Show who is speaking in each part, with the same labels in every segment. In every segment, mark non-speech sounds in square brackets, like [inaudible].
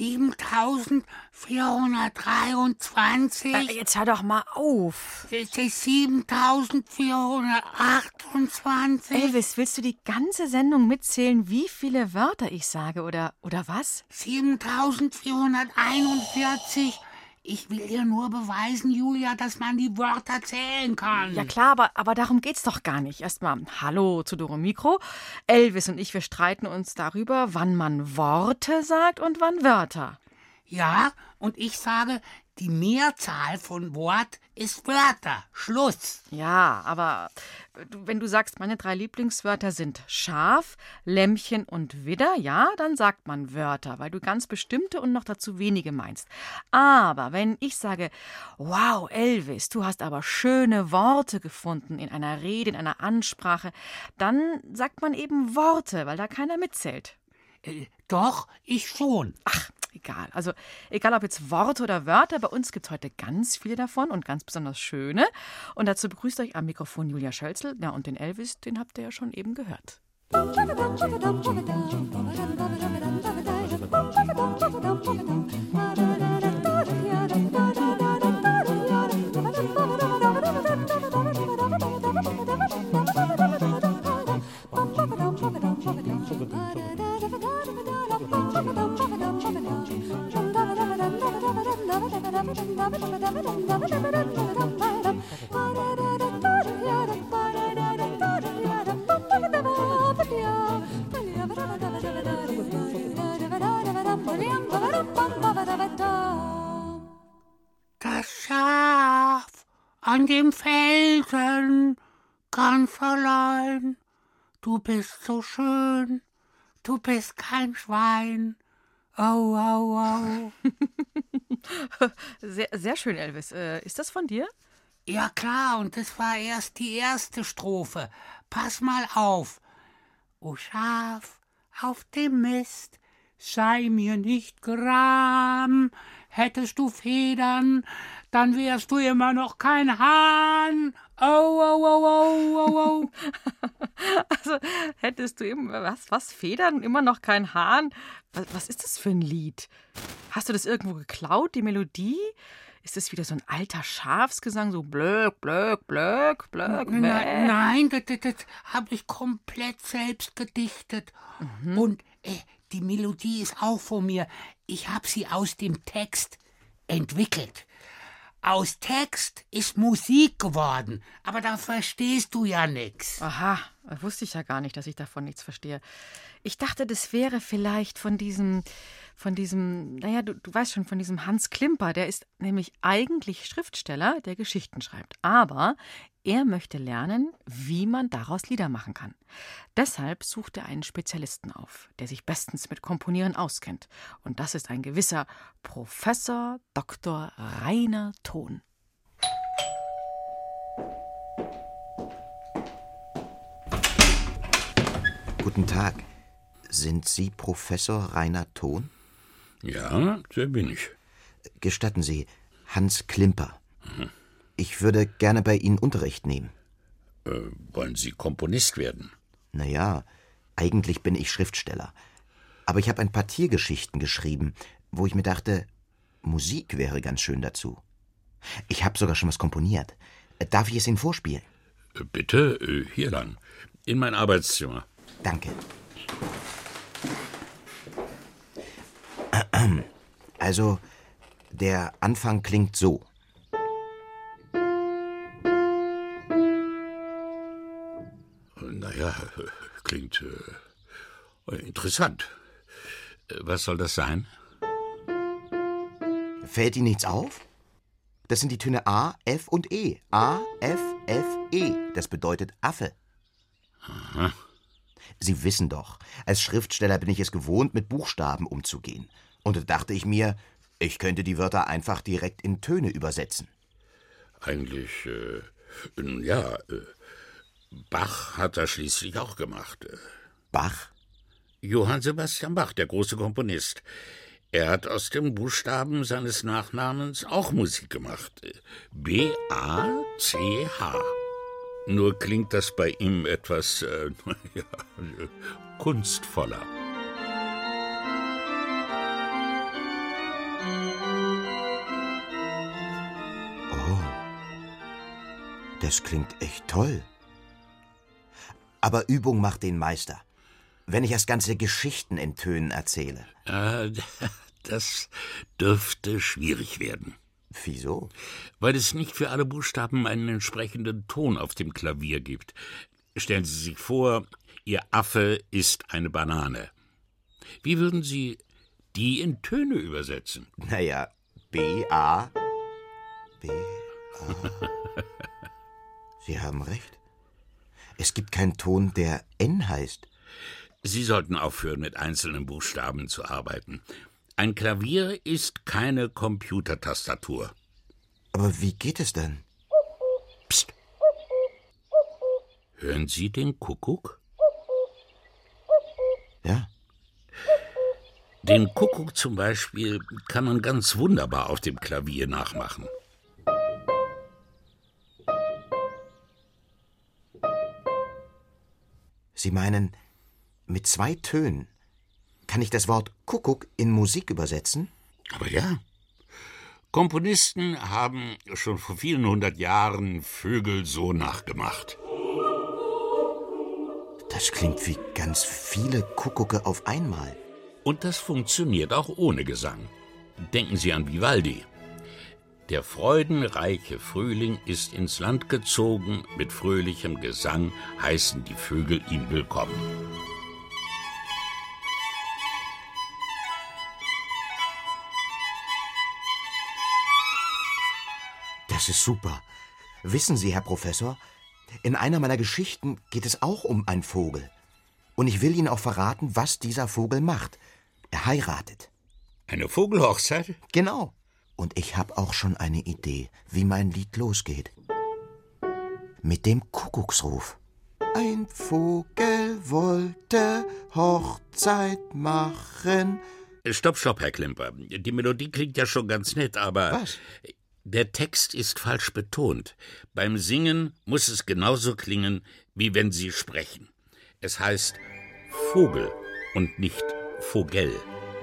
Speaker 1: 7423.
Speaker 2: Äh, jetzt hör doch mal auf.
Speaker 1: Das ist 7428.
Speaker 2: Elvis, willst du die ganze Sendung mitzählen, wie viele Wörter ich sage oder, oder was?
Speaker 1: 7441. Ich will dir nur beweisen, Julia, dass man die Wörter zählen kann.
Speaker 2: Ja klar, aber, aber darum geht's doch gar nicht. Erstmal Hallo zu Doro Mikro. Elvis und ich, wir streiten uns darüber, wann man Worte sagt und wann Wörter.
Speaker 1: Ja, und ich sage, die Mehrzahl von Wort ist Wörter. Schluss.
Speaker 2: Ja, aber du- wenn du sagst, meine drei Lieblingswörter sind Schaf, Lämmchen und Widder, ja, dann sagt man Wörter, weil du ganz bestimmte und noch dazu wenige meinst. Aber wenn ich sage, wow, Elvis, du hast aber schöne Worte gefunden in einer Rede, in einer Ansprache, dann sagt man eben Worte, weil da keiner mitzählt.
Speaker 1: Äh, doch, ich schon.
Speaker 2: Ach, egal. Also, egal ob jetzt Worte oder Wörter, bei uns gibt es heute ganz viele davon und ganz besonders schöne. Und dazu begrüßt euch am Mikrofon Julia Schölzel. Ja, und den Elvis, den habt ihr ja schon eben gehört.
Speaker 1: Das Schaf an dem Felsen, ganz allein. Du bist so schön, du bist kein Schwein. Au, au, au. [laughs]
Speaker 2: Sehr, sehr schön, Elvis. Äh, ist das von dir?
Speaker 1: Ja klar, und das war erst die erste Strophe. Pass mal auf. O Schaf auf dem Mist, sei mir nicht gram. Hättest du Federn, dann wärst du immer noch kein Hahn. Au, au, au, au, au, au. [laughs]
Speaker 2: Hättest du eben, was, was, Federn, immer noch kein Hahn? Was, was ist das für ein Lied? Hast du das irgendwo geklaut, die Melodie? Ist das wieder so ein alter Schafsgesang, so blöck, blöck, blöck, blöck,
Speaker 1: Nein, das, das, das habe ich komplett selbst gedichtet. Und äh, die Melodie ist auch von mir. Ich habe sie aus dem Text entwickelt. Aus Text ist Musik geworden, aber da verstehst du ja nix.
Speaker 2: Aha, wusste ich ja gar nicht, dass ich davon nichts verstehe. Ich dachte, das wäre vielleicht von diesem, von diesem, naja, du, du weißt schon, von diesem Hans Klimper. Der ist nämlich eigentlich Schriftsteller, der Geschichten schreibt. Aber er möchte lernen, wie man daraus Lieder machen kann. Deshalb sucht er einen Spezialisten auf, der sich bestens mit Komponieren auskennt. Und das ist ein gewisser Professor Dr. Rainer Thon.
Speaker 3: Guten Tag. Sind Sie Professor Rainer Thon?
Speaker 4: Ja, der bin ich.
Speaker 3: Gestatten Sie, Hans Klimper. Ich würde gerne bei Ihnen Unterricht nehmen.
Speaker 4: Äh, wollen Sie Komponist werden?
Speaker 3: Naja, eigentlich bin ich Schriftsteller. Aber ich habe ein paar Tiergeschichten geschrieben, wo ich mir dachte, Musik wäre ganz schön dazu. Ich habe sogar schon was komponiert. Darf ich es Ihnen vorspielen?
Speaker 4: Äh, bitte, äh, hier lang. In mein Arbeitszimmer.
Speaker 3: Danke. [clears throat] Also, der Anfang klingt so.
Speaker 4: Naja, [laughs] klingt äh, interessant. Was soll das sein?
Speaker 3: Fällt Ihnen nichts auf? Das sind die Töne A, F und E. A, F, F, E. Das bedeutet Affe. Sie wissen doch, als Schriftsteller bin ich es gewohnt, mit Buchstaben umzugehen. Und da dachte ich mir, ich könnte die Wörter einfach direkt in Töne übersetzen.
Speaker 4: Eigentlich, äh, ja, äh, Bach hat das schließlich auch gemacht.
Speaker 3: Bach?
Speaker 4: Johann Sebastian Bach, der große Komponist. Er hat aus dem Buchstaben seines Nachnamens auch Musik gemacht. B-A-C-H. Nur klingt das bei ihm etwas äh, [laughs] ja, kunstvoller.
Speaker 3: Oh, das klingt echt toll. Aber Übung macht den Meister. Wenn ich erst ganze Geschichten in Tönen erzähle.
Speaker 4: Äh, [laughs] das dürfte schwierig werden.
Speaker 3: Wieso?
Speaker 4: Weil es nicht für alle Buchstaben einen entsprechenden Ton auf dem Klavier gibt. Stellen Sie sich vor, Ihr Affe ist eine Banane. Wie würden Sie die in Töne übersetzen?
Speaker 3: Naja, B-A. [laughs] Sie haben recht. Es gibt keinen Ton, der N heißt.
Speaker 4: Sie sollten aufhören, mit einzelnen Buchstaben zu arbeiten. Ein Klavier ist keine Computertastatur.
Speaker 3: Aber wie geht es denn?
Speaker 4: Psst. Hören Sie den Kuckuck?
Speaker 3: Ja.
Speaker 4: Den Kuckuck zum Beispiel kann man ganz wunderbar auf dem Klavier nachmachen.
Speaker 3: Sie meinen, mit zwei Tönen kann ich das Wort Kuckuck in Musik übersetzen?
Speaker 4: Aber ja. Komponisten haben schon vor vielen hundert Jahren Vögel so nachgemacht.
Speaker 3: Das klingt wie ganz viele Kuckucke auf einmal.
Speaker 4: Und das funktioniert auch ohne Gesang. Denken Sie an Vivaldi. Der freudenreiche Frühling ist ins Land gezogen, mit fröhlichem Gesang heißen die Vögel ihn willkommen.
Speaker 3: Das ist super. Wissen Sie, Herr Professor, in einer meiner Geschichten geht es auch um einen Vogel. Und ich will Ihnen auch verraten, was dieser Vogel macht. Er heiratet.
Speaker 4: Eine Vogelhochzeit?
Speaker 3: Genau. Und ich habe auch schon eine Idee, wie mein Lied losgeht. Mit dem Kuckucksruf. Ein Vogel wollte Hochzeit machen.
Speaker 4: Stopp, stopp, Herr Klimper. Die Melodie klingt ja schon ganz nett, aber.
Speaker 3: Was?
Speaker 4: Der Text ist falsch betont. Beim Singen muss es genauso klingen, wie wenn Sie sprechen. Es heißt Vogel und nicht Vogel.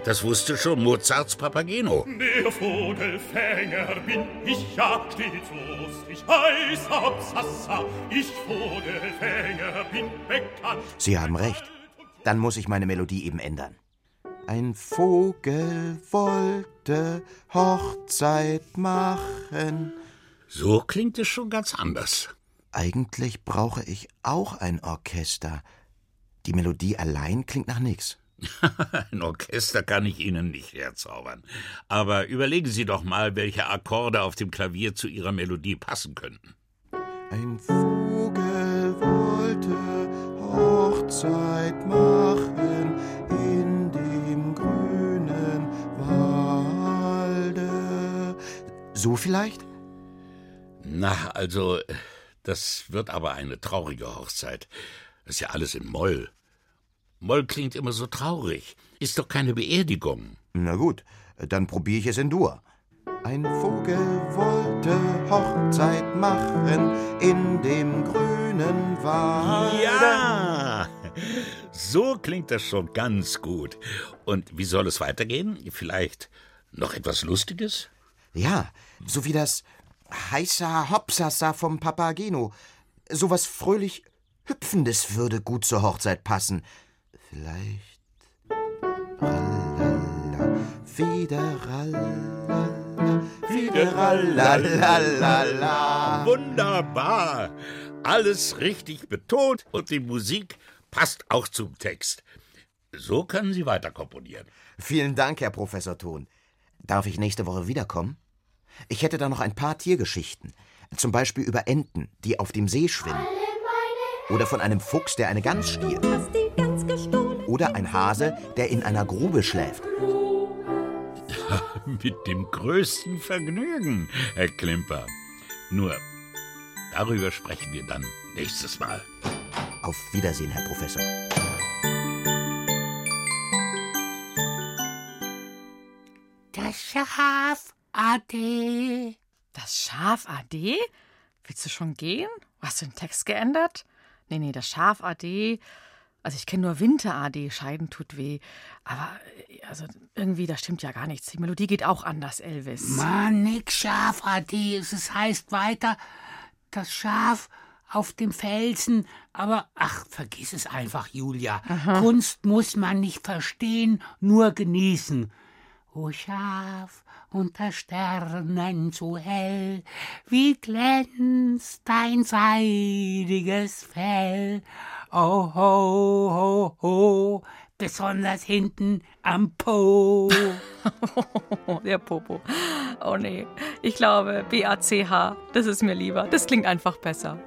Speaker 4: Das wusste schon Mozarts Papageno.
Speaker 5: Der Vogelfänger bin ich ja stets lustig, heiß Absassa, ich Vogelfänger bin bekannt.
Speaker 3: Sie haben recht. Dann muss ich meine Melodie eben ändern. Ein Vogel wollte Hochzeit machen.
Speaker 4: So klingt es schon ganz anders.
Speaker 3: Eigentlich brauche ich auch ein Orchester. Die Melodie allein klingt nach nichts. [laughs]
Speaker 4: Ein Orchester kann ich Ihnen nicht herzaubern. Aber überlegen Sie doch mal, welche Akkorde auf dem Klavier zu Ihrer Melodie passen könnten.
Speaker 3: Ein Vogel wollte Hochzeit machen in dem grünen Walde. So vielleicht?
Speaker 4: Na, also, das wird aber eine traurige Hochzeit. Das ist ja alles in Moll. Moll klingt immer so traurig. Ist doch keine Beerdigung.
Speaker 3: Na gut, dann probiere ich es in Dur. Ein Vogel wollte Hochzeit machen in dem grünen Wald.
Speaker 4: Ja! So klingt das schon ganz gut. Und wie soll es weitergehen? Vielleicht noch etwas Lustiges?
Speaker 3: Ja, so wie das heißer Hopsasa vom Papageno. Sowas fröhlich Hüpfendes würde gut zur Hochzeit passen. Vielleicht. Rallala, Fiderallala, Fiderallalala.
Speaker 4: Wunderbar! Alles richtig betont und die Musik passt auch zum Text. So können Sie weiter komponieren.
Speaker 3: Vielen Dank, Herr Professor Thon. Darf ich nächste Woche wiederkommen? Ich hätte da noch ein paar Tiergeschichten. Zum Beispiel über Enten, die auf dem See schwimmen. Oder von einem Fuchs, der eine Gans stiehlt. Oder ein Hase, der in einer Grube schläft.
Speaker 4: Ja, mit dem größten Vergnügen, Herr Klimper. Nur, darüber sprechen wir dann nächstes Mal.
Speaker 3: Auf Wiedersehen, Herr Professor.
Speaker 1: Das Schaf AD.
Speaker 2: Das Schaf AD? Willst du schon gehen? Hast du den Text geändert? Nee, nee, das Schaf AD also ich kenne nur Winter AD, Scheiden tut weh. Aber äh, also irgendwie, da stimmt ja gar nichts. Die Melodie geht auch anders, Elvis.
Speaker 1: Mann, nix Schaf Ade. Es heißt weiter, das Schaf auf dem Felsen. Aber ach, vergiss es einfach, Julia. Kunst muss man nicht verstehen, nur genießen. O Schaf unter Sternen so hell, wie glänzt dein seidiges Fell. Oh ho, ho, ho, besonders hinten am Po. [laughs]
Speaker 2: Der Popo. Oh nee, ich glaube, B-A-C-H, das ist mir lieber. Das klingt einfach besser.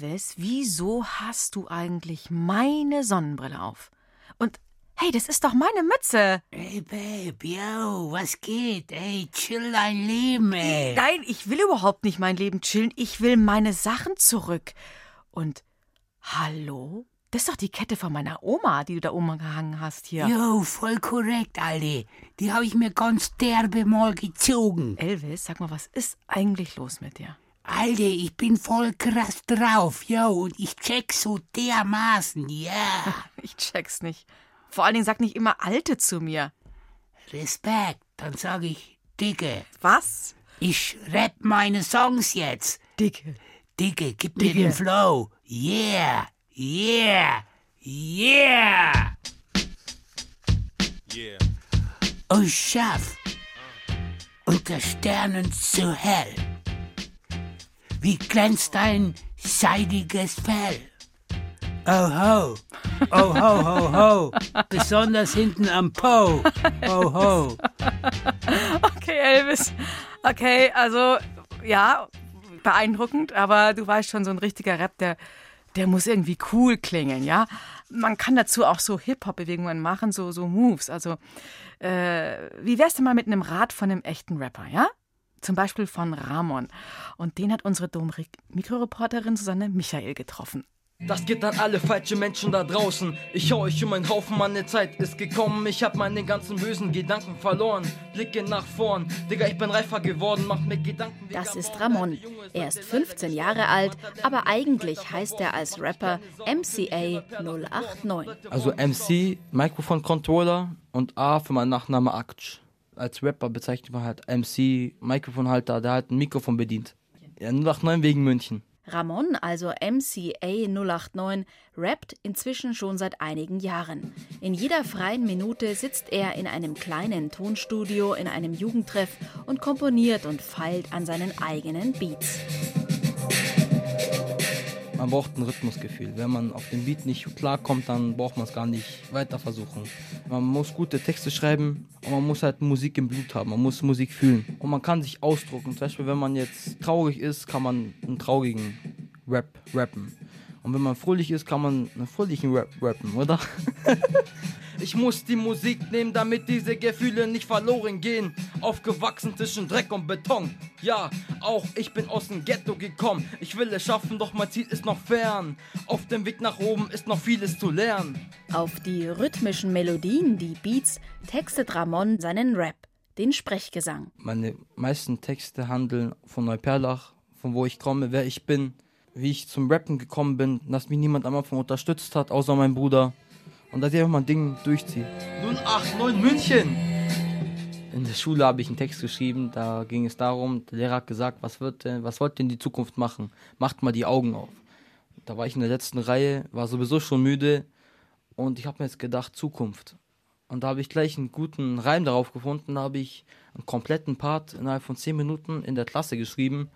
Speaker 2: Elvis, wieso hast du eigentlich meine Sonnenbrille auf? Und hey, das ist doch meine Mütze.
Speaker 1: Ey, Babe, yo, was geht? Ey, chill dein Leben, ey.
Speaker 2: Nein, ich will überhaupt nicht mein Leben chillen. Ich will meine Sachen zurück. Und hallo? Das ist doch die Kette von meiner Oma, die du da oben gehangen hast hier.
Speaker 1: Jo, voll korrekt, Alter. Die habe ich mir ganz derbe mal gezogen.
Speaker 2: Elvis, sag mal, was ist eigentlich los mit dir?
Speaker 1: Alter, ich bin voll krass drauf, yo, und ich check so dermaßen, ja. [laughs]
Speaker 2: Ich check's nicht. Vor allen Dingen sag nicht immer Alte zu mir.
Speaker 1: Respekt, dann sag ich, Dicke,
Speaker 2: Was?
Speaker 1: ich rap meine Songs jetzt.
Speaker 2: Dicke.
Speaker 1: Dicke, gib mir
Speaker 2: Dicke.
Speaker 1: den Flow. Yeah, yeah, yeah.
Speaker 5: Yeah.
Speaker 1: Oh, Schaf, unter Sternen so hell. Wie glänzt dein seidiges Fell? Oh ho, oh ho ho ho, besonders hinten am Po. Oh ho.
Speaker 2: Okay, Elvis. Okay, also, ja, beeindruckend, aber du weißt schon, so ein richtiger Rap, der, der muss irgendwie cool klingen, ja? Man kann dazu auch so Hip-Hop-Bewegungen machen, so, so Moves. Also, äh, wie wär's denn mal mit einem Rat von einem echten Rapper, ja? Zum Beispiel von Ramon. Und den hat unsere Dom-Mikroreporterin Susanne Michael getroffen.
Speaker 6: Das geht an alle falsche Menschen da draußen. Ich hau euch um einen Haufen, meine Zeit ist gekommen. Ich hab meine ganzen bösen Gedanken verloren. Blicke nach vorn, Digga, ich bin reifer geworden, mach mir Gedanken.
Speaker 7: Das ist. Ramon. Er ist 15 Jahre alt, aber eigentlich heißt er als Rapper MCA 089.
Speaker 6: Also MC, Mikrofon Controller und A für meinen Nachname Aktsch. Als Rapper bezeichnet man halt MC, Mikrofonhalter, der halt ein Mikrofon bedient. Ja, 089 wegen München.
Speaker 7: Ramon, also MCA 089, rappt inzwischen schon seit einigen Jahren. In jeder freien Minute sitzt er in einem kleinen Tonstudio in einem Jugendtreff und komponiert und feilt an seinen eigenen Beats.
Speaker 6: Man braucht ein Rhythmusgefühl. Wenn man auf den Beat nicht klarkommt, dann braucht man es gar nicht weiter versuchen. Man muss gute Texte schreiben und man muss halt Musik im Blut haben. Man muss Musik fühlen. Und man kann sich ausdrucken. Zum Beispiel, wenn man jetzt traurig ist, kann man einen traurigen Rap rappen. Und wenn man fröhlich ist, kann man einen fröhlichen Rap rappen, oder? [laughs] Ich muss die Musik nehmen, damit diese Gefühle nicht verloren gehen. Aufgewachsen zwischen Dreck und Beton. Ja, auch ich bin aus dem Ghetto gekommen. Ich will es schaffen, doch mein Ziel ist noch fern. Auf dem Weg nach oben ist noch vieles zu lernen.
Speaker 7: Auf die rhythmischen Melodien, die Beats, textet Ramon seinen Rap, den Sprechgesang.
Speaker 6: Meine meisten Texte handeln von Neuperlach, von wo ich komme, wer ich bin, wie ich zum Rappen gekommen bin, dass mich niemand am Anfang unterstützt hat, außer mein Bruder. Und dass ich einfach mein Ding durchziehe. 089 München! In der Schule habe ich einen Text geschrieben, da ging es darum, der Lehrer hat gesagt, was, wird denn, was wollt ihr in die Zukunft machen? Macht mal die Augen auf. Da war ich in der letzten Reihe, war sowieso schon müde und ich habe mir jetzt gedacht, Zukunft. Und da habe ich gleich einen guten Reim darauf gefunden, da habe ich einen kompletten Part innerhalb von 10 Minuten in der Klasse geschrieben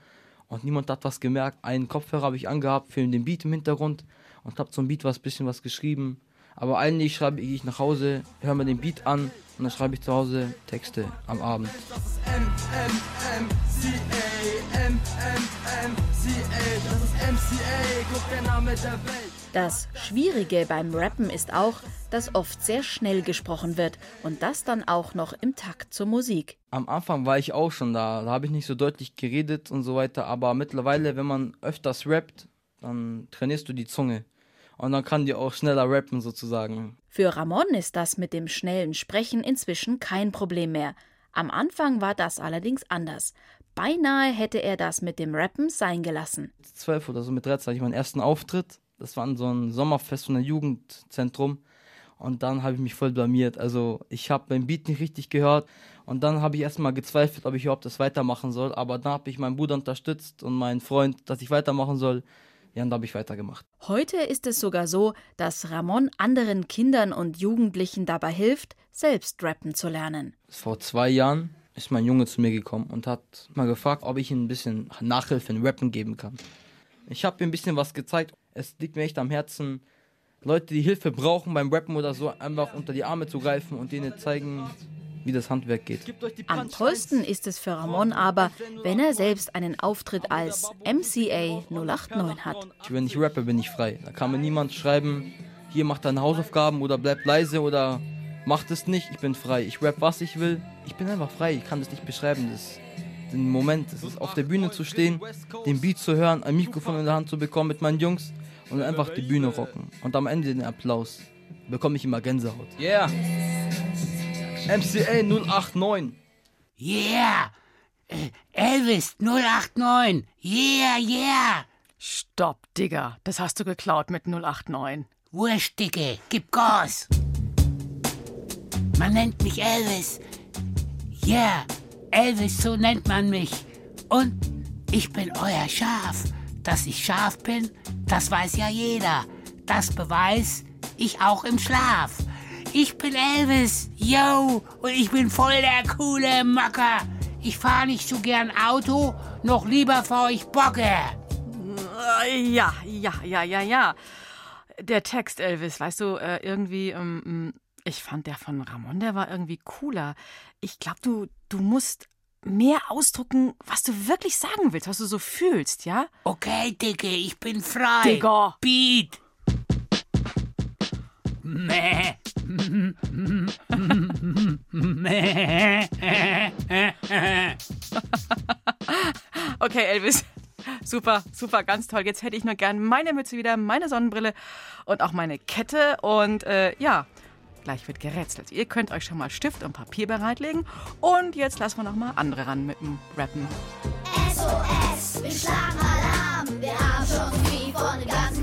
Speaker 6: und niemand hat was gemerkt. Einen Kopfhörer habe ich angehabt für den Beat im Hintergrund und habe zum Beat was bisschen was geschrieben. Aber eigentlich schreibe ich nach Hause, höre mir den Beat an und dann schreibe ich zu Hause Texte am Abend.
Speaker 7: Das Schwierige beim Rappen ist auch, dass oft sehr schnell gesprochen wird und das dann auch noch im Takt zur Musik.
Speaker 6: Am Anfang war ich auch schon da, da habe ich nicht so deutlich geredet und so weiter, aber mittlerweile, wenn man öfters rappt, dann trainierst du die Zunge und dann kann die auch schneller rappen sozusagen.
Speaker 7: Für Ramon ist das mit dem schnellen Sprechen inzwischen kein Problem mehr. Am Anfang war das allerdings anders. Beinahe hätte er das mit dem Rappen sein gelassen.
Speaker 6: Zwölf oder so mit 13 hatte ich meinen ersten Auftritt. Das war so ein Sommerfest von einem Jugendzentrum. Und dann habe ich mich voll blamiert. Also ich habe mein Beat nicht richtig gehört. Und dann habe ich erstmal gezweifelt, ob ich überhaupt das weitermachen soll. Aber dann habe ich meinen Bruder unterstützt und meinen Freund, dass ich weitermachen soll. Ja, und da habe ich weitergemacht.
Speaker 7: Heute ist es sogar so, dass Ramon anderen Kindern und Jugendlichen dabei hilft, selbst rappen zu lernen.
Speaker 6: Vor zwei Jahren ist mein Junge zu mir gekommen und hat mal gefragt, ob ich ihm ein bisschen Nachhilfe in Rappen geben kann. Ich habe ihm ein bisschen was gezeigt. Es liegt mir echt am Herzen, Leute, die Hilfe brauchen beim Rappen oder so, einfach unter die Arme zu greifen und denen zeigen, wie das Handwerk geht.
Speaker 7: Am tollsten ist es für Ramon aber, wenn er selbst einen Auftritt als MCA 089 hat.
Speaker 6: Wenn ich rappe, bin ich frei. Da kann mir niemand schreiben, hier macht deine Hausaufgaben oder bleib leise oder macht es nicht. Ich bin frei. Ich rap, was ich will. Ich bin einfach frei. Ich kann das nicht beschreiben. Das den Moment, das ist auf der Bühne zu stehen, den Beat zu hören, ein Mikrofon in der Hand zu bekommen mit meinen Jungs und einfach die Bühne rocken. Und am Ende den Applaus bekomme ich immer Gänsehaut. Yeah! MCA 089.
Speaker 1: Yeah! Elvis 089. Yeah, yeah!
Speaker 2: Stopp, Digga. Das hast du geklaut mit 089.
Speaker 1: Wurscht, Dicke. Gib Gas. Man nennt mich Elvis. Yeah, Elvis, so nennt man mich. Und ich bin euer Schaf. Dass ich scharf bin, das weiß ja jeder. Das beweis ich auch im Schlaf. Ich bin Elvis, yo, und ich bin voll der coole Macker. Ich fahre nicht so gern Auto, noch lieber fahr ich Bocke.
Speaker 2: Ja, ja, ja, ja, ja. Der Text, Elvis, weißt du, äh, irgendwie, ähm, ich fand der von Ramon, der war irgendwie cooler. Ich glaube, du, du musst mehr ausdrucken, was du wirklich sagen willst, was du so fühlst, ja?
Speaker 1: Okay, Dicke, ich bin frei.
Speaker 2: Digga.
Speaker 1: Beat. Mäh. Mäh.
Speaker 2: okay, Elvis. Super, super, ganz toll. Jetzt hätte ich nur gern meine Mütze wieder, meine Sonnenbrille und auch meine Kette. Und äh, ja, Gleich wird gerätselt. Ihr könnt euch schon mal Stift und Papier bereitlegen. Und jetzt lassen wir noch mal andere ran mit dem Rappen.
Speaker 8: SOS, wir schlagen Alarm. Wir haben schon viel von dem ganzen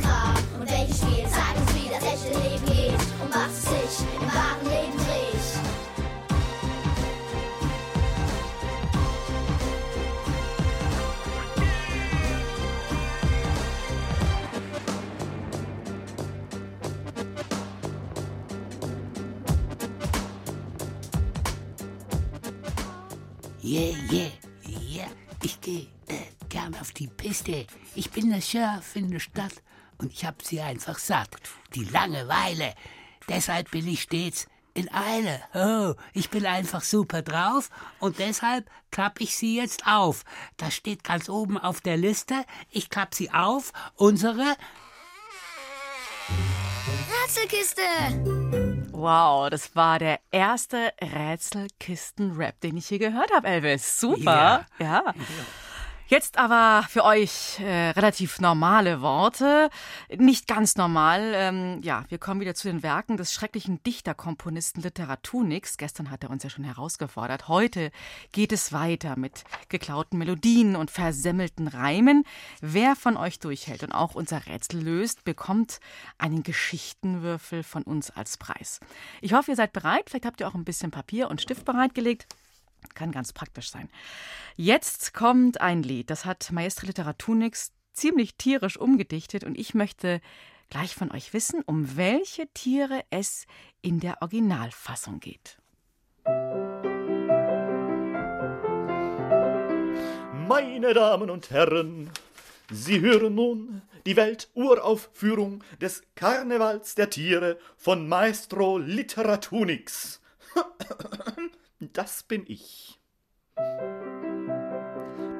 Speaker 1: Yeah, yeah, yeah. Ich gehe äh, gern auf die Piste. Ich bin der Sheriff in der Stadt und ich hab sie einfach satt. Die Langeweile. Deshalb bin ich stets in Eile. Oh, ich bin einfach super drauf und deshalb klapp ich sie jetzt auf. Das steht ganz oben auf der Liste. Ich klapp sie auf. Unsere
Speaker 8: Rätselkiste!
Speaker 2: Wow, das war der erste Rätselkisten-Rap, den ich hier gehört habe, Elvis. Super. Ja. ja. Jetzt aber für euch äh, relativ normale Worte. Nicht ganz normal. Ähm, ja, wir kommen wieder zu den Werken des schrecklichen Dichterkomponisten Literaturnix. Gestern hat er uns ja schon herausgefordert. Heute geht es weiter mit geklauten Melodien und versemmelten Reimen. Wer von euch durchhält und auch unser Rätsel löst, bekommt einen Geschichtenwürfel von uns als Preis. Ich hoffe, ihr seid bereit. Vielleicht habt ihr auch ein bisschen Papier und Stift bereitgelegt. Kann ganz praktisch sein. Jetzt kommt ein Lied, das hat Maestre Literaturnix ziemlich tierisch umgedichtet und ich möchte gleich von euch wissen, um welche Tiere es in der Originalfassung geht.
Speaker 5: Meine Damen und Herren, Sie hören nun die Welturaufführung des Karnevals der Tiere von Maestro Literatunix. Das bin ich.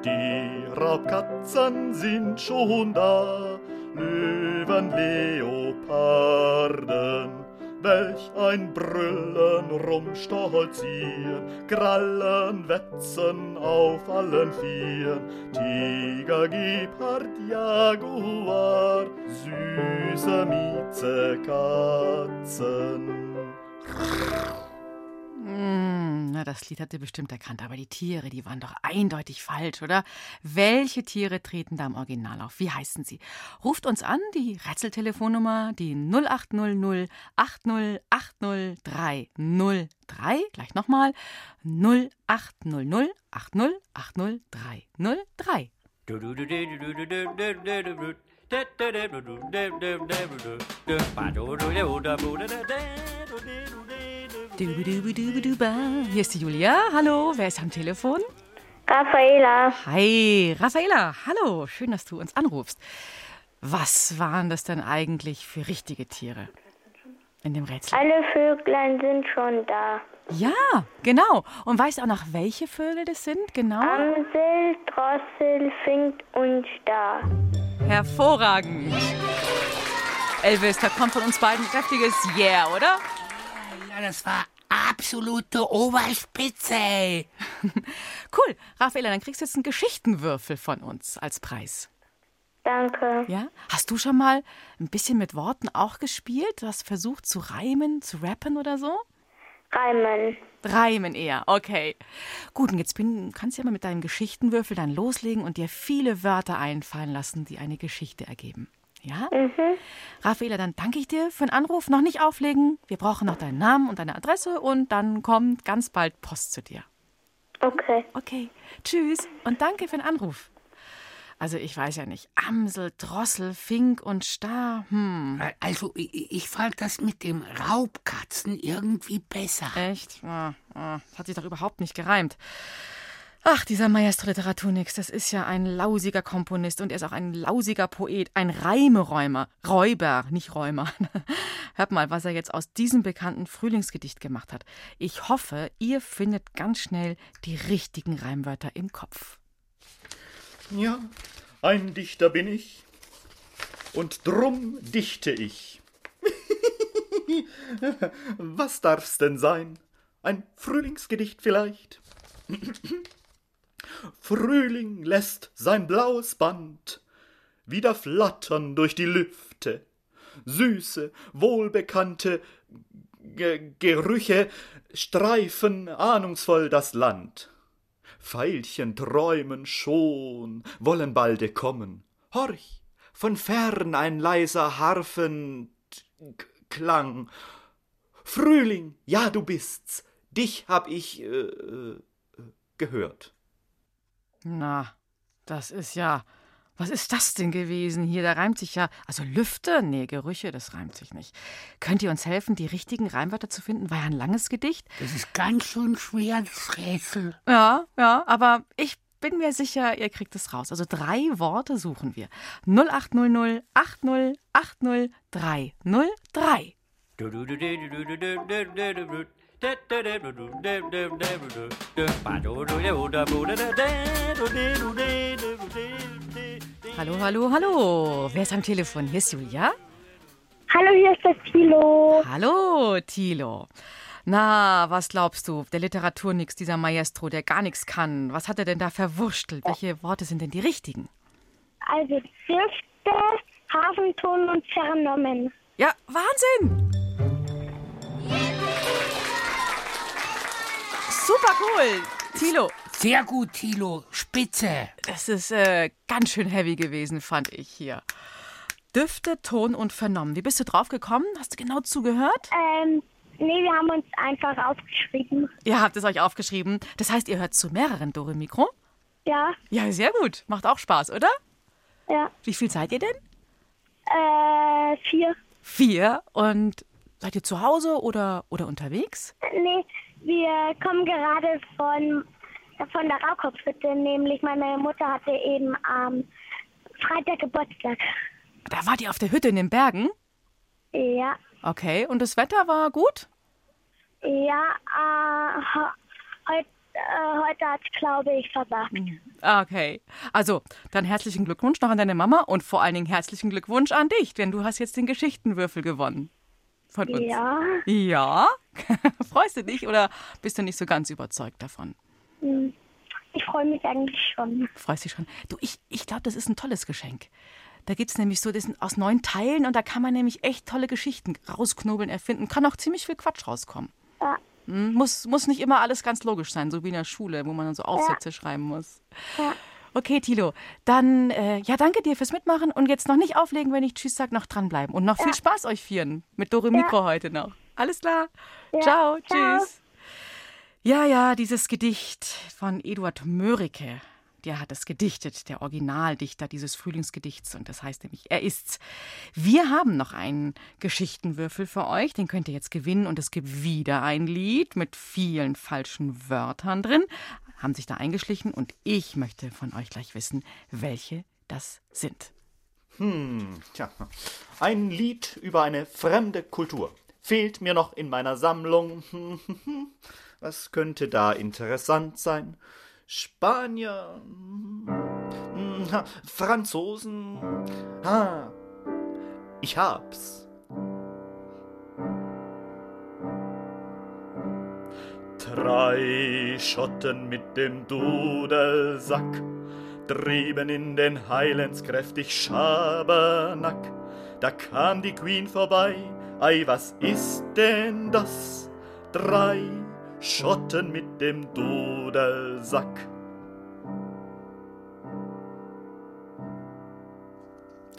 Speaker 5: Die Raubkatzen sind schon da, Löwen, Leoparden, welch ein Brüllen rumstolzieren, Krallen wetzen auf allen Vieren, Tiger, Gepard, Jaguar, süße Miezekatzen.
Speaker 2: Hm, na, das Lied habt ihr bestimmt erkannt, aber die Tiere, die waren doch eindeutig falsch, oder? Welche Tiere treten da im Original auf? Wie heißen sie? Ruft uns an, die Rätseltelefonnummer, die 0800 8080303. Gleich nochmal 0800 8080303. Hier ist die Julia. Hallo, wer ist am Telefon?
Speaker 9: Raffaela,
Speaker 2: Hi, Raffaela. Hallo, schön, dass du uns anrufst. Was waren das denn eigentlich für richtige Tiere in dem Rätsel?
Speaker 9: alle Vöglein sind schon da.
Speaker 2: Ja, genau. Und weißt du auch noch, welche Vögel das sind? Genau.
Speaker 9: Amsel, Drossel, Fink und Star.
Speaker 2: Hervorragend. Elvis, da kommt von uns beiden ein kräftiges Yeah, oder?
Speaker 1: Ja, das war absolute Oberspitze. [laughs]
Speaker 2: Cool. Raffaela, dann kriegst du jetzt einen Geschichtenwürfel von uns als Preis.
Speaker 9: Danke.
Speaker 2: Ja? Hast du schon mal ein bisschen mit Worten auch gespielt? Du hast versucht zu reimen, zu rappen oder so?
Speaker 9: Reimen.
Speaker 2: Reimen eher, okay. Gut, und jetzt bin, kannst du ja mal mit deinem Geschichtenwürfel dann loslegen und dir viele Wörter einfallen lassen, die eine Geschichte ergeben. Ja?
Speaker 9: Mhm.
Speaker 2: Raffaela, dann danke ich dir für den Anruf. Noch nicht auflegen. Wir brauchen noch deinen Namen und deine Adresse und dann kommt ganz bald Post zu dir.
Speaker 9: Okay.
Speaker 2: Okay. Tschüss und danke für den Anruf. Also ich weiß ja nicht. Amsel, Drossel, Fink und Star. Hm.
Speaker 1: Also, ich, ich fand das mit dem Raubkatzen irgendwie besser.
Speaker 2: Echt? Ah, ah, das hat sich doch überhaupt nicht gereimt. Ach, dieser Maestro Literaturnix, das ist ja ein lausiger Komponist und er ist auch ein lausiger Poet, ein Reimeräumer. Räuber, nicht Räumer. [laughs] Hört mal, was er jetzt aus diesem bekannten Frühlingsgedicht gemacht hat. Ich hoffe, ihr findet ganz schnell die richtigen Reimwörter im Kopf.
Speaker 5: Ja, ein Dichter bin ich, und drum dichte ich. [laughs] Was darf's denn sein? Ein Frühlingsgedicht vielleicht? [laughs] Frühling lässt sein blaues Band wieder flattern durch die Lüfte. Süße, wohlbekannte Ge Gerüche streifen ahnungsvoll das Land. Veilchen träumen schon, wollen balde kommen. Horch, von fern ein leiser Harfenklang. Frühling, ja, du bist's. Dich hab ich äh, äh, gehört.
Speaker 2: Na, das ist ja. Was ist das denn gewesen hier? Da reimt sich ja. Also Lüfte? Nee, Gerüche, das reimt sich nicht. Könnt ihr uns helfen, die richtigen Reimwörter zu finden? War ja ein langes Gedicht.
Speaker 1: Das ist ganz schön schwer, das Rätsel.
Speaker 2: Ja, ja, aber ich bin mir sicher, ihr kriegt es raus. Also drei Worte suchen wir. 0800 80 80 303. Hallo, hallo, hallo. Wer ist am Telefon? Hier ist Julia.
Speaker 9: Hallo, hier ist das Tilo.
Speaker 2: Hallo, Thilo. Na, was glaubst du? Der Literaturnix, dieser Maestro, der gar nichts kann. Was hat er denn da verwurschtelt? Welche Worte sind denn die richtigen?
Speaker 9: Also Zifte, Hafenton und vernommen.
Speaker 2: Ja, Wahnsinn! Super cool! Thilo,
Speaker 1: Sehr gut, Thilo. Spitze.
Speaker 2: das ist äh, ganz schön heavy gewesen, fand ich hier. Düfte, Ton und Vernommen. Wie bist du drauf gekommen? Hast du genau zugehört?
Speaker 9: Ähm, nee, wir haben uns einfach aufgeschrieben.
Speaker 2: Ihr habt es euch aufgeschrieben. Das heißt, ihr hört zu mehreren Dore Mikro?
Speaker 9: Ja,
Speaker 2: Ja, sehr gut. Macht auch Spaß, oder?
Speaker 9: ja.
Speaker 2: Wie viel seid ihr denn?
Speaker 9: Äh, vier.
Speaker 2: Vier. Und seid ihr zu Hause oder, oder unterwegs?
Speaker 9: Nee, wir kommen gerade von, von der Rauchkopfhütte, nämlich meine Mutter hatte eben am Freitag Geburtstag.
Speaker 2: Da wart ihr auf der Hütte in den Bergen?
Speaker 9: Ja,
Speaker 2: Okay, und das Wetter war gut?
Speaker 9: ja, äh, äh, heute hat es, glaube ich, versagt.
Speaker 2: Okay. Also, dann herzlichen Glückwunsch noch an deine Mama und vor allen Dingen herzlichen Glückwunsch an dich, denn du hast jetzt den Geschichtenwürfel gewonnen. Von uns.
Speaker 9: Ja,
Speaker 2: Ja? [laughs] Freust du dich oder bist du nicht so ganz überzeugt davon?
Speaker 9: hm, ich freue mich eigentlich schon.
Speaker 2: Freust dich schon? Du, ich, ich glaube, das ist ein tolles Geschenk. Da gibt es nämlich so, das sind aus neun Teilen und da kann man nämlich echt tolle Geschichten rausknobeln, erfinden. Kann auch ziemlich viel Quatsch rauskommen.
Speaker 9: Ja.
Speaker 2: Hm, Muss, muss nicht immer alles ganz logisch sein, so wie in der Schule, wo man dann so Aufsätze schreiben muss.
Speaker 9: Ja.
Speaker 2: Okay, Tilo, dann äh, ja, danke dir fürs Mitmachen und jetzt noch nicht auflegen, wenn ich Tschüss sag, noch dranbleiben. Und noch viel Spaß euch vieren mit Dore Mikro heute noch. Alles klar? ciao,
Speaker 9: ciao.
Speaker 2: tschüss. Ja, ja, dieses Gedicht von Eduard Mörike. Der hat es gedichtet, der Originaldichter dieses Frühlingsgedichts. Und das heißt nämlich, er ist's. Wir haben noch einen Geschichtenwürfel für euch. Den könnt ihr jetzt gewinnen. Und es gibt wieder ein Lied mit vielen falschen Wörtern drin. Haben sich da eingeschlichen. Und ich möchte von euch gleich wissen, welche das sind.
Speaker 5: Hm, tja. Ein Lied über eine fremde Kultur. Fehlt mir noch in meiner Sammlung. [laughs] Was könnte da interessant sein? Spanier, hm, Franzosen. Ha, ich hab's. Drei Schotten mit dem Dudelsack trieben in den Highlands kräftig Schabernack. Da kam die Queen vorbei, ei, was ist denn das? Drei Schotten mit dem Dudelsack.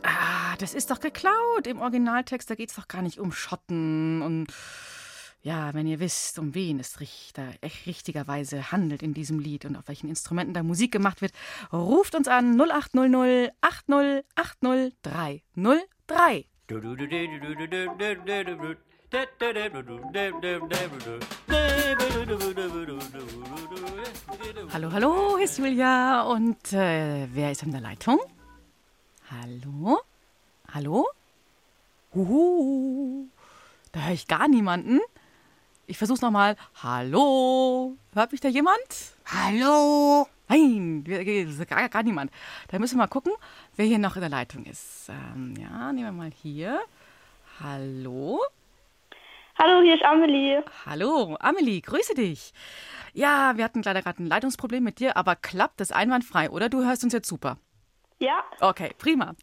Speaker 2: Ah, das ist doch geklaut. Im Originaltext, da geht es doch gar nicht um Schotten und ja, wenn ihr wisst, um wen es richter, richtigerweise handelt in diesem Lied und auf welchen Instrumenten da Musik gemacht wird, ruft uns an 0800 80 80 303. Hallo, hallo, hier ist Julia und äh, wer ist in der Leitung? Hallo? Hallo? Huhu. Da höre ich gar niemanden. Ich versuch's nochmal. Hallo? Hört mich da jemand?
Speaker 1: Hallo?
Speaker 2: Nein, gar, gar niemand. Da müssen wir mal gucken, wer hier noch in der Leitung ist. Ähm, ja, nehmen wir mal hier. Hallo?
Speaker 9: Hallo, hier ist Amelie.
Speaker 2: Hallo, Amelie, grüße dich. Ja, wir hatten leider gerade ein Leitungsproblem mit dir, aber klappt das einwandfrei, oder? Du hörst uns jetzt super.
Speaker 9: Ja,
Speaker 2: Okay, prima.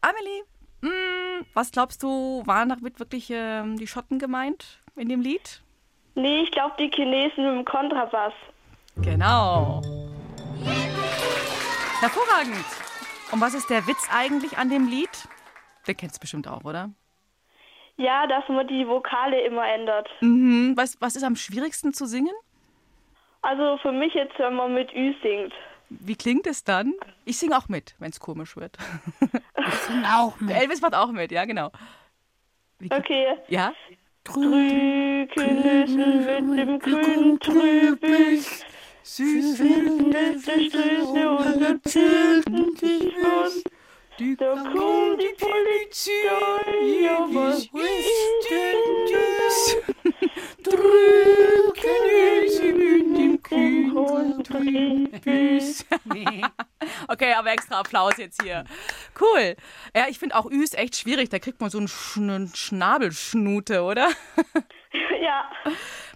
Speaker 2: Amelie, mh, was glaubst du, waren damit wirklich ähm, die Schotten gemeint in dem Lied?
Speaker 9: Nee, ich glaube die Chinesen mit dem Kontrabass.
Speaker 2: Genau. Hervorragend. Und was ist der Witz eigentlich an dem Lied? Den kennst du bestimmt auch, oder?
Speaker 9: Ja, dass man die Vokale immer ändert.
Speaker 2: Mhm. Was, was ist am schwierigsten zu singen?
Speaker 9: Also für mich jetzt, wenn man mit Ü singt.
Speaker 2: Wie klingt es dann? Ich singe auch mit, wenn es komisch wird.
Speaker 1: Ich sing auch mit.
Speaker 2: Elvis macht auch mit, ja, genau.
Speaker 9: Okay.
Speaker 2: Ja?
Speaker 9: Trükenüssen mit dem grünen Trübis. Süße Stöße und erzählten sich was. Da kommt die Polizei, ja was ist denn das? [laughs] Trükenüsse [laughs]
Speaker 2: Okay, aber extra Applaus jetzt hier. Cool. Ja, ich finde auch Ü ist echt schwierig. Da kriegt man so einen Sch eine Schnabelschnute, oder? [laughs]
Speaker 9: Ja,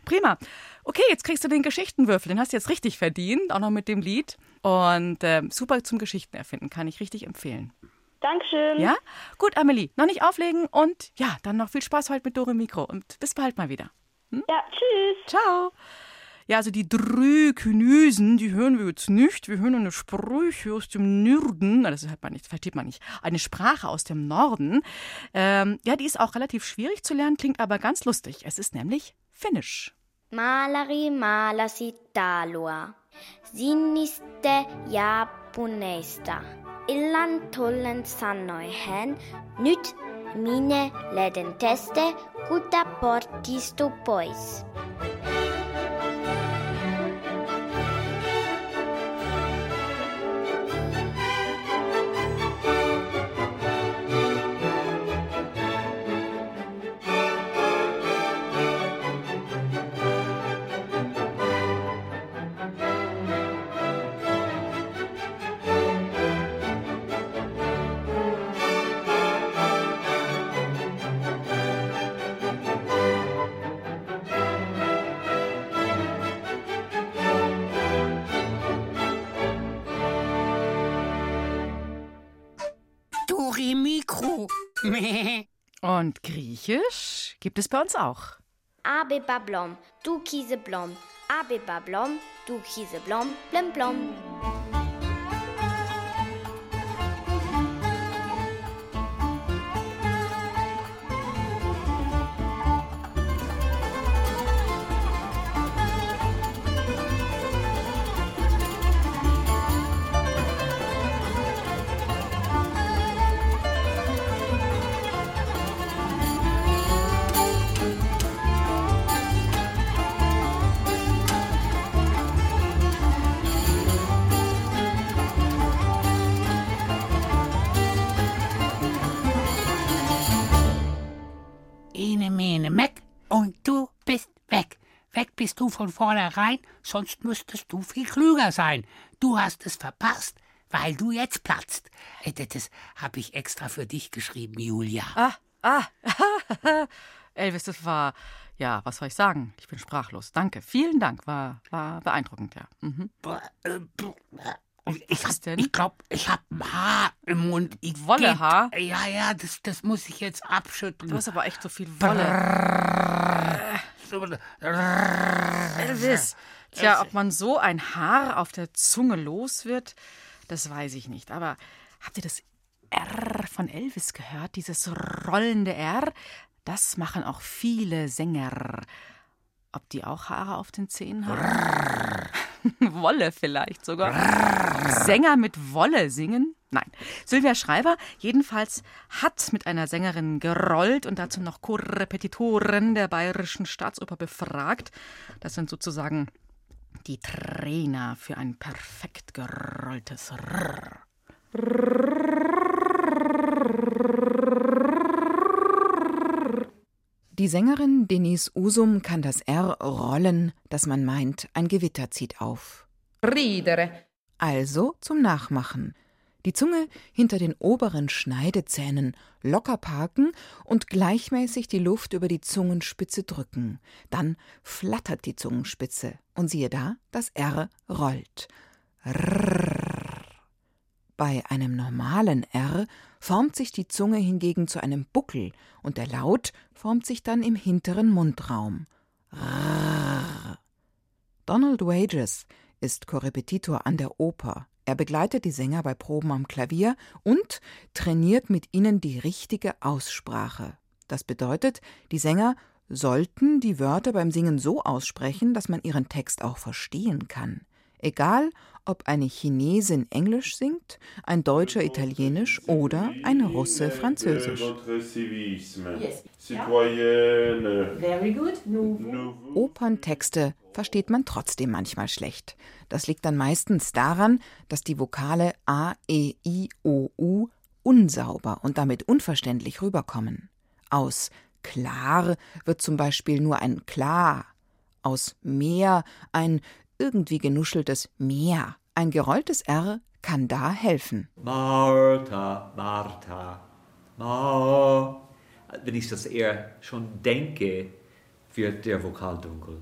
Speaker 2: Prima. Okay, jetzt kriegst du den Geschichtenwürfel. Den hast du jetzt richtig verdient, auch noch mit dem Lied. Und ähm, super zum Geschichten erfinden, kann ich richtig empfehlen.
Speaker 9: Dankeschön.
Speaker 2: Ja? Gut, Amelie, noch nicht auflegen und ja, dann noch viel Spaß heute mit Dore Mikro und bis bald mal wieder.
Speaker 9: Ja, tschüss.
Speaker 2: Ciao. Ja, also die drei Kynüsen, die hören wir jetzt nicht. Wir hören eine Sprüche aus dem Norden. Na, Das hört man nicht, versteht man nicht. Eine Sprache aus dem Norden. Ähm, ja, die ist auch relativ schwierig zu lernen, klingt aber ganz lustig. Es ist nämlich Finnisch.
Speaker 10: Maalari maalasi taalua. Siniste ja puneista. Illan tollen sanoi hän. Nyt minä lähden teste, kuta portistu pois.
Speaker 2: Und Griechisch gibt es bei uns auch.
Speaker 10: Abe bablom, du kiese blom. Abe bablom, du kiese blom, blim blom.
Speaker 1: Du von vornherein, sonst müsstest du viel klüger sein. Du hast es verpasst, weil du jetzt platzt. Äh, Das habe ich extra für dich geschrieben, Julia.
Speaker 2: Ah, ah, [laughs] Elvis, das war, ja, was soll ich sagen? Ich bin sprachlos. Danke, vielen Dank. War, war beeindruckend, ja. Mhm.
Speaker 1: Ich,
Speaker 2: Was denn?
Speaker 1: ich glaube, ich habe ein Haar im Mund. Ich
Speaker 2: Wollehaar?
Speaker 1: Geht- Ja, ja, das, das muss ich jetzt abschütteln.
Speaker 2: Du hast aber echt so viel Wolle. Elvis. Tja, ob man so ein Haar auf der Zunge los wird, das weiß ich nicht. Aber habt ihr das R von Elvis gehört? Dieses rollende R? Das machen auch viele Sänger. Ob die auch Haare auf den Zähnen haben? [laughs] Wolle vielleicht sogar. Sänger mit Wolle singen? Nein. Sylvia Schreiber jedenfalls hat mit einer Sängerin gerollt und dazu noch Chorrepetitoren der Bayerischen Staatsoper befragt. Das sind sozusagen die Trainer für ein perfekt gerolltes R.
Speaker 11: Die Sängerin Denise Usum kann das R rollen, dass man meint, ein Gewitter zieht auf.
Speaker 12: Ridere.
Speaker 11: Also zum Nachmachen. Die Zunge hinter den oberen Schneidezähnen locker parken und gleichmäßig die Luft über die Zungenspitze drücken. Dann flattert die Zungenspitze und siehe da, das R rollt. Rrrr. Bei einem normalen R formt sich die Zunge hingegen zu einem Buckel und der Laut formt sich dann im hinteren Mundraum. Rrrr. Donald Wages ist Korrepetitor an der Oper. Er begleitet die Sänger bei Proben am Klavier und trainiert mit ihnen die richtige Aussprache. Das bedeutet, die Sänger sollten die Wörter beim Singen so aussprechen, dass man ihren Text auch verstehen kann. Egal, ob eine Chinesin Englisch singt, ein Deutscher Italienisch oder ein Russe Französisch.
Speaker 12: Very good.
Speaker 11: Operntexte versteht man trotzdem manchmal schlecht. Das liegt dann meistens daran, dass die Vokale A, E, I, O, U unsauber und damit unverständlich rüberkommen. Aus klar wird zum Beispiel nur ein klar, aus Meer ein irgendwie genuscheltes Meer. Ein gerolltes R kann da helfen.
Speaker 13: Martha, Martha, Ma. Wenn ich das eher schon denke, wird der Vokal dunkel.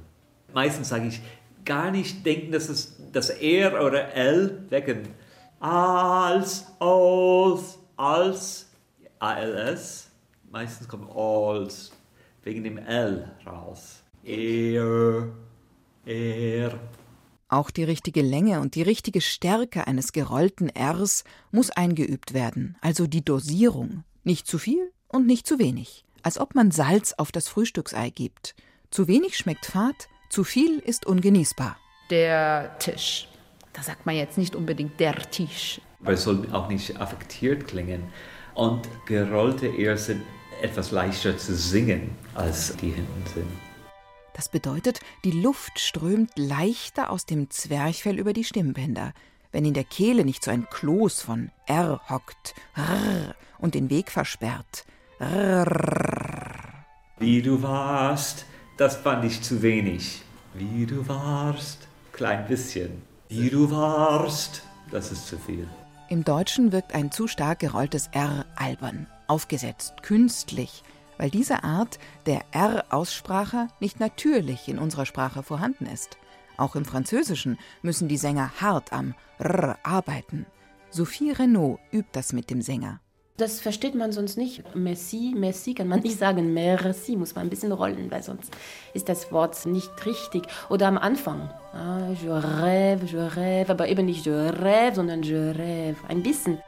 Speaker 13: Meistens sage ich gar nicht denken, dass es das R oder L wecken. Als, als, als, ALS. Meistens kommt als wegen dem L raus. Er, er.
Speaker 11: Auch die richtige Länge und die richtige Stärke eines gerollten Rs muss eingeübt werden, also die Dosierung. Nicht zu viel und nicht zu wenig, als ob man Salz auf das Frühstücksei gibt. Zu wenig schmeckt fad, zu viel ist ungenießbar.
Speaker 12: Der Tisch. Da sagt man jetzt nicht unbedingt der Tisch.
Speaker 13: Weil es soll auch nicht affektiert klingen. Und gerollte R sind etwas leichter zu singen, als die hinten sind.
Speaker 11: Das bedeutet, die Luft strömt leichter aus dem Zwerchfell über die Stimmbänder. Wenn in der Kehle nicht so ein Kloß von R hockt rrr, und den Weg versperrt. Rrr.
Speaker 13: Wie du warst, das fand ich zu wenig. Wie du warst, klein bisschen. Wie du warst, das ist zu viel.
Speaker 11: Im Deutschen wirkt ein zu stark gerolltes R albern, aufgesetzt, künstlich, weil diese Art der R-Aussprache nicht natürlich in unserer Sprache vorhanden ist. Auch im Französischen müssen die Sänger hart am R arbeiten. Sophie Renaud übt das mit dem Sänger.
Speaker 14: Das versteht man sonst nicht. Merci, merci kann man nicht sagen. Merci muss man ein bisschen rollen, weil sonst ist das Wort nicht richtig. Oder am Anfang. Ah, je rêve, je rêve. Aber eben nicht je rêve, sondern je rêve. Ein bisschen.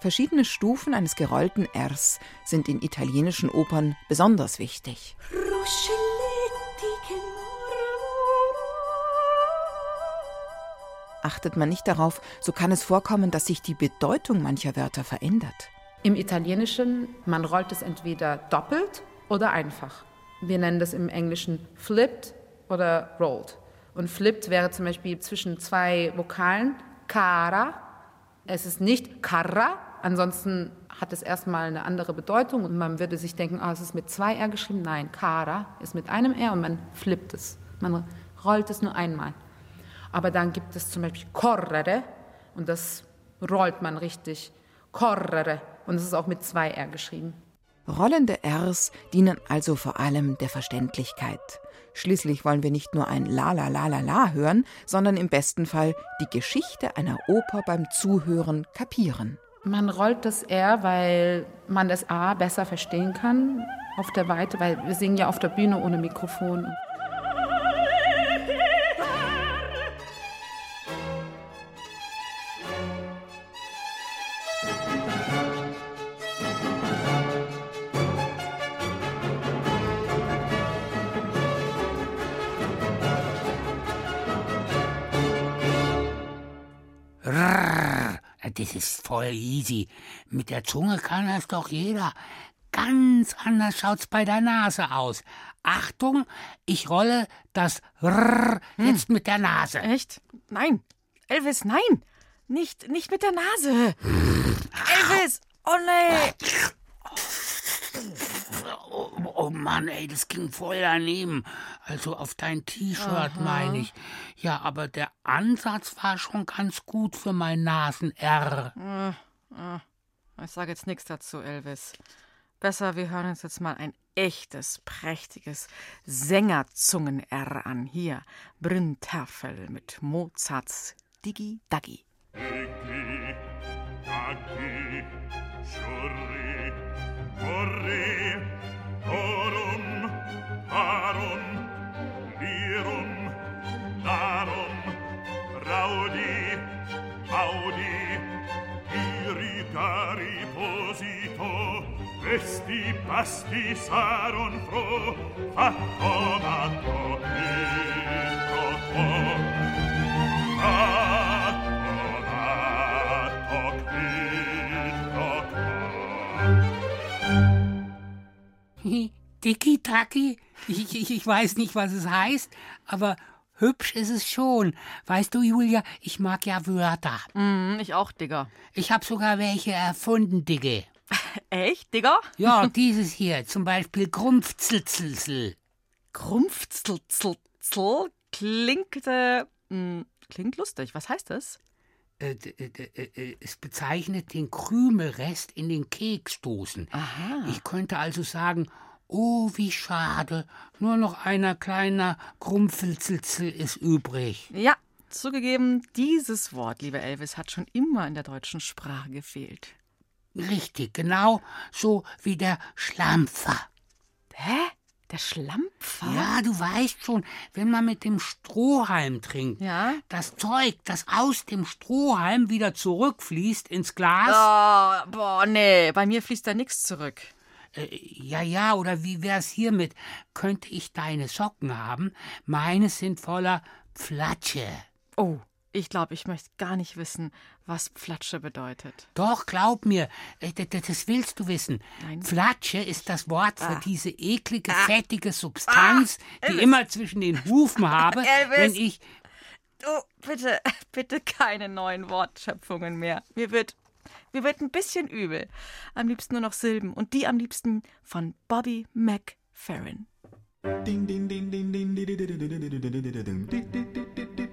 Speaker 11: Verschiedene Stufen eines gerollten Rs sind in italienischen Opern besonders wichtig. Achtet man nicht darauf, so kann es vorkommen, dass sich die Bedeutung mancher Wörter verändert.
Speaker 12: Im Italienischen, man rollt es entweder doppelt oder einfach. Wir nennen das im Englischen flipped oder rolled. Und flipped wäre zum Beispiel zwischen zwei Vokalen, cara. Es ist nicht carra, ansonsten hat es erstmal eine andere Bedeutung und man würde sich denken, oh, es ist mit zwei R geschrieben. Nein, cara ist mit einem R und man flippt es. Man rollt es nur einmal. Aber dann gibt es zum Beispiel correre und das rollt man richtig. Correre und es ist auch mit zwei R geschrieben.
Speaker 11: Rollende Rs dienen also vor allem der Verständlichkeit. Schließlich wollen wir nicht nur ein La la la la la hören, sondern im besten Fall die Geschichte einer Oper beim Zuhören kapieren.
Speaker 12: Man rollt das R, weil man das A besser verstehen kann auf der Weite, weil wir singen ja auf der Bühne ohne Mikrofon.
Speaker 1: Das ist voll easy. Mit der Zunge kann das doch jeder. Ganz anders schaut's bei der Nase aus. Achtung, ich rolle das Rrrr jetzt mit der Nase.
Speaker 2: Echt? Nein. Elvis, nein. Nicht, nicht mit der Nase. Elvis! Oh nee!
Speaker 1: Oh, Mann, ey, das ging voll daneben. Also auf dein T-Shirt meine ich. Ja, aber der Ansatz war schon ganz gut für mein Nasen-R.
Speaker 2: Äh, äh, Ich sage jetzt nichts dazu, Elvis. Besser, wir hören uns jetzt mal ein echtes, prächtiges Sängerzungen-R an. Hier, Brünntafel mit Mozarts Digi Dagi.
Speaker 15: Dagi, Schurri, Horri, Orum, parum, lirum, darum, raudi, audi, irritari posito, vesti pasti saron fro, fatto matto, e [laughs]
Speaker 1: Tiki-Taki? Ich, ich, ich weiß nicht, was es heißt, aber hübsch ist es schon. Weißt du, Julia, ich mag ja Wörter.
Speaker 2: Mm, ich auch, Digga.
Speaker 1: Ich habe sogar welche erfunden, Digge. [laughs]
Speaker 2: Echt, Digga?
Speaker 1: Ja, dieses hier, zum Beispiel Grumpfzelzelzel.
Speaker 2: Grumpfzelzelzel klingt, äh, mh, klingt lustig. Was heißt das?
Speaker 1: Äh, d- äh, Es bezeichnet den Krümelrest in den Keksdosen.
Speaker 2: Aha.
Speaker 1: Ich könnte also sagen, oh, wie schade, nur noch einer kleiner Grumpfelzelzel ist übrig.
Speaker 2: Ja, zugegeben, dieses Wort, lieber Elvis, hat schon immer in der deutschen Sprache gefehlt.
Speaker 1: Richtig, genau so wie der Schlampfer.
Speaker 2: Hä? Der Schlampfer?
Speaker 1: Ja, du weißt schon, wenn man mit dem Strohhalm trinkt,
Speaker 2: Ja?
Speaker 1: das Zeug, das aus dem Strohhalm wieder zurückfließt ins Glas.
Speaker 2: Oh, boah, nee, bei mir fließt da nichts zurück.
Speaker 1: Äh, ja, ja, oder wie wär's hiermit? Könnte ich deine Socken haben? Meine sind voller Pflatsche.
Speaker 2: Oh, ich glaube, ich möchte gar nicht wissen, was Pflatsche bedeutet.
Speaker 1: Doch, glaub mir, äh, das willst du wissen.
Speaker 2: Nein.
Speaker 1: Pflatsche ist das Wort für
Speaker 2: Ah.
Speaker 1: diese eklige, fettige Substanz, die
Speaker 2: Elvis.
Speaker 1: immer zwischen den Hufen habe,
Speaker 2: Elvis.
Speaker 1: wenn ich.
Speaker 2: Oh, bitte, bitte keine neuen Wortschöpfungen mehr. Mir wird, mir wird ein bisschen übel. Am liebsten nur noch Silben und die am liebsten von Bobby McFerrin.
Speaker 15: Ding,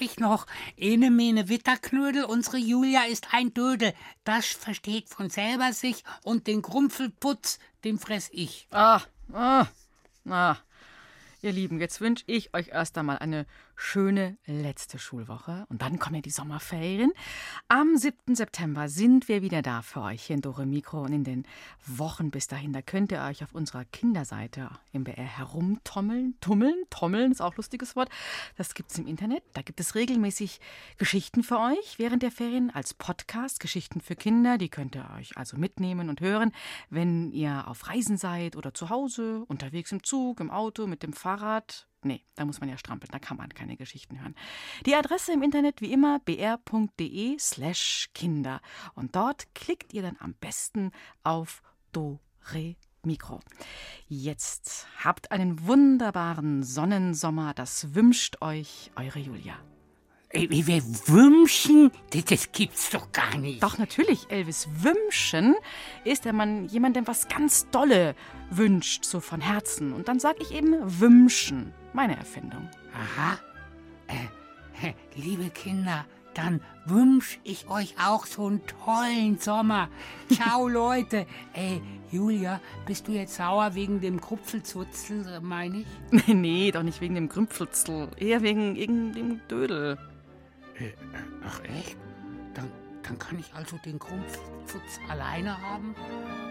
Speaker 1: ich noch. Ene mene Witterknödel, unsere Julia ist ein Dödel. Das versteht von selber sich und den Grumpfelputz, den fress ich.
Speaker 2: Ah, ah, ah. Ihr Lieben, jetzt wünsche ich euch erst einmal eine schöne letzte Schulwoche und dann kommen ja die Sommerferien. Am 7. September sind wir wieder da für euch hier in Dore Mikro und in den Wochen bis dahin. Da könnt ihr euch auf unserer Kinderseite im BR herumtommeln. Tummeln, tommeln ist auch ein lustiges Wort. Das gibt es im Internet. Da gibt es regelmäßig Geschichten für euch während der Ferien als Podcast. Geschichten für Kinder. Die könnt ihr euch also mitnehmen und hören, wenn ihr auf Reisen seid oder zu Hause, unterwegs im Zug, im Auto, mit dem Fahrrad. Nee, da muss man ja strampeln, da kann man keine Geschichten hören. Die Adresse im Internet wie immer br.de slash Kinder. Und dort klickt ihr dann am besten auf Do, Re, Mikro. Jetzt habt einen wunderbaren Sonnensommer, das wünscht euch eure Julia.
Speaker 1: Wie wir wünschen? Das, gibt's doch gar nicht.
Speaker 2: Doch, natürlich, Elvis. Wünschen ist, wenn man jemandem was ganz Dolle wünscht, so von Herzen. Und dann sag ich eben wünschen. Meine Erfindung.
Speaker 1: Aha. Äh, liebe Kinder, dann wünsche ich euch auch so einen tollen Sommer. Ciao, [laughs] Leute. Ey, Julia, bist du jetzt sauer wegen dem Krupfelzutzel, meine ich?
Speaker 2: Nee, nee, doch nicht wegen dem Krümpfelzel. Eher wegen irgendeinem Dödel.
Speaker 1: Äh, ach echt? Dann, dann kann ich also den Krumpfputz alleine haben?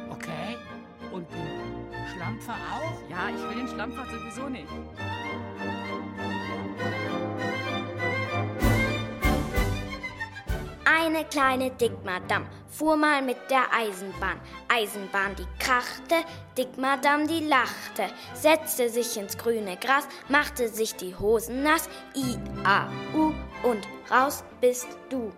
Speaker 1: Okay. Und den Schlampfer auch?
Speaker 2: Ja, ich will den Schlampfer sowieso nicht.
Speaker 10: Eine kleine Dickmadam fuhr mal mit der Eisenbahn. Eisenbahn, die krachte, Dickmadam, die lachte, setzte sich ins grüne Gras, machte sich die Hosen nass, I, A, U und raus bist du.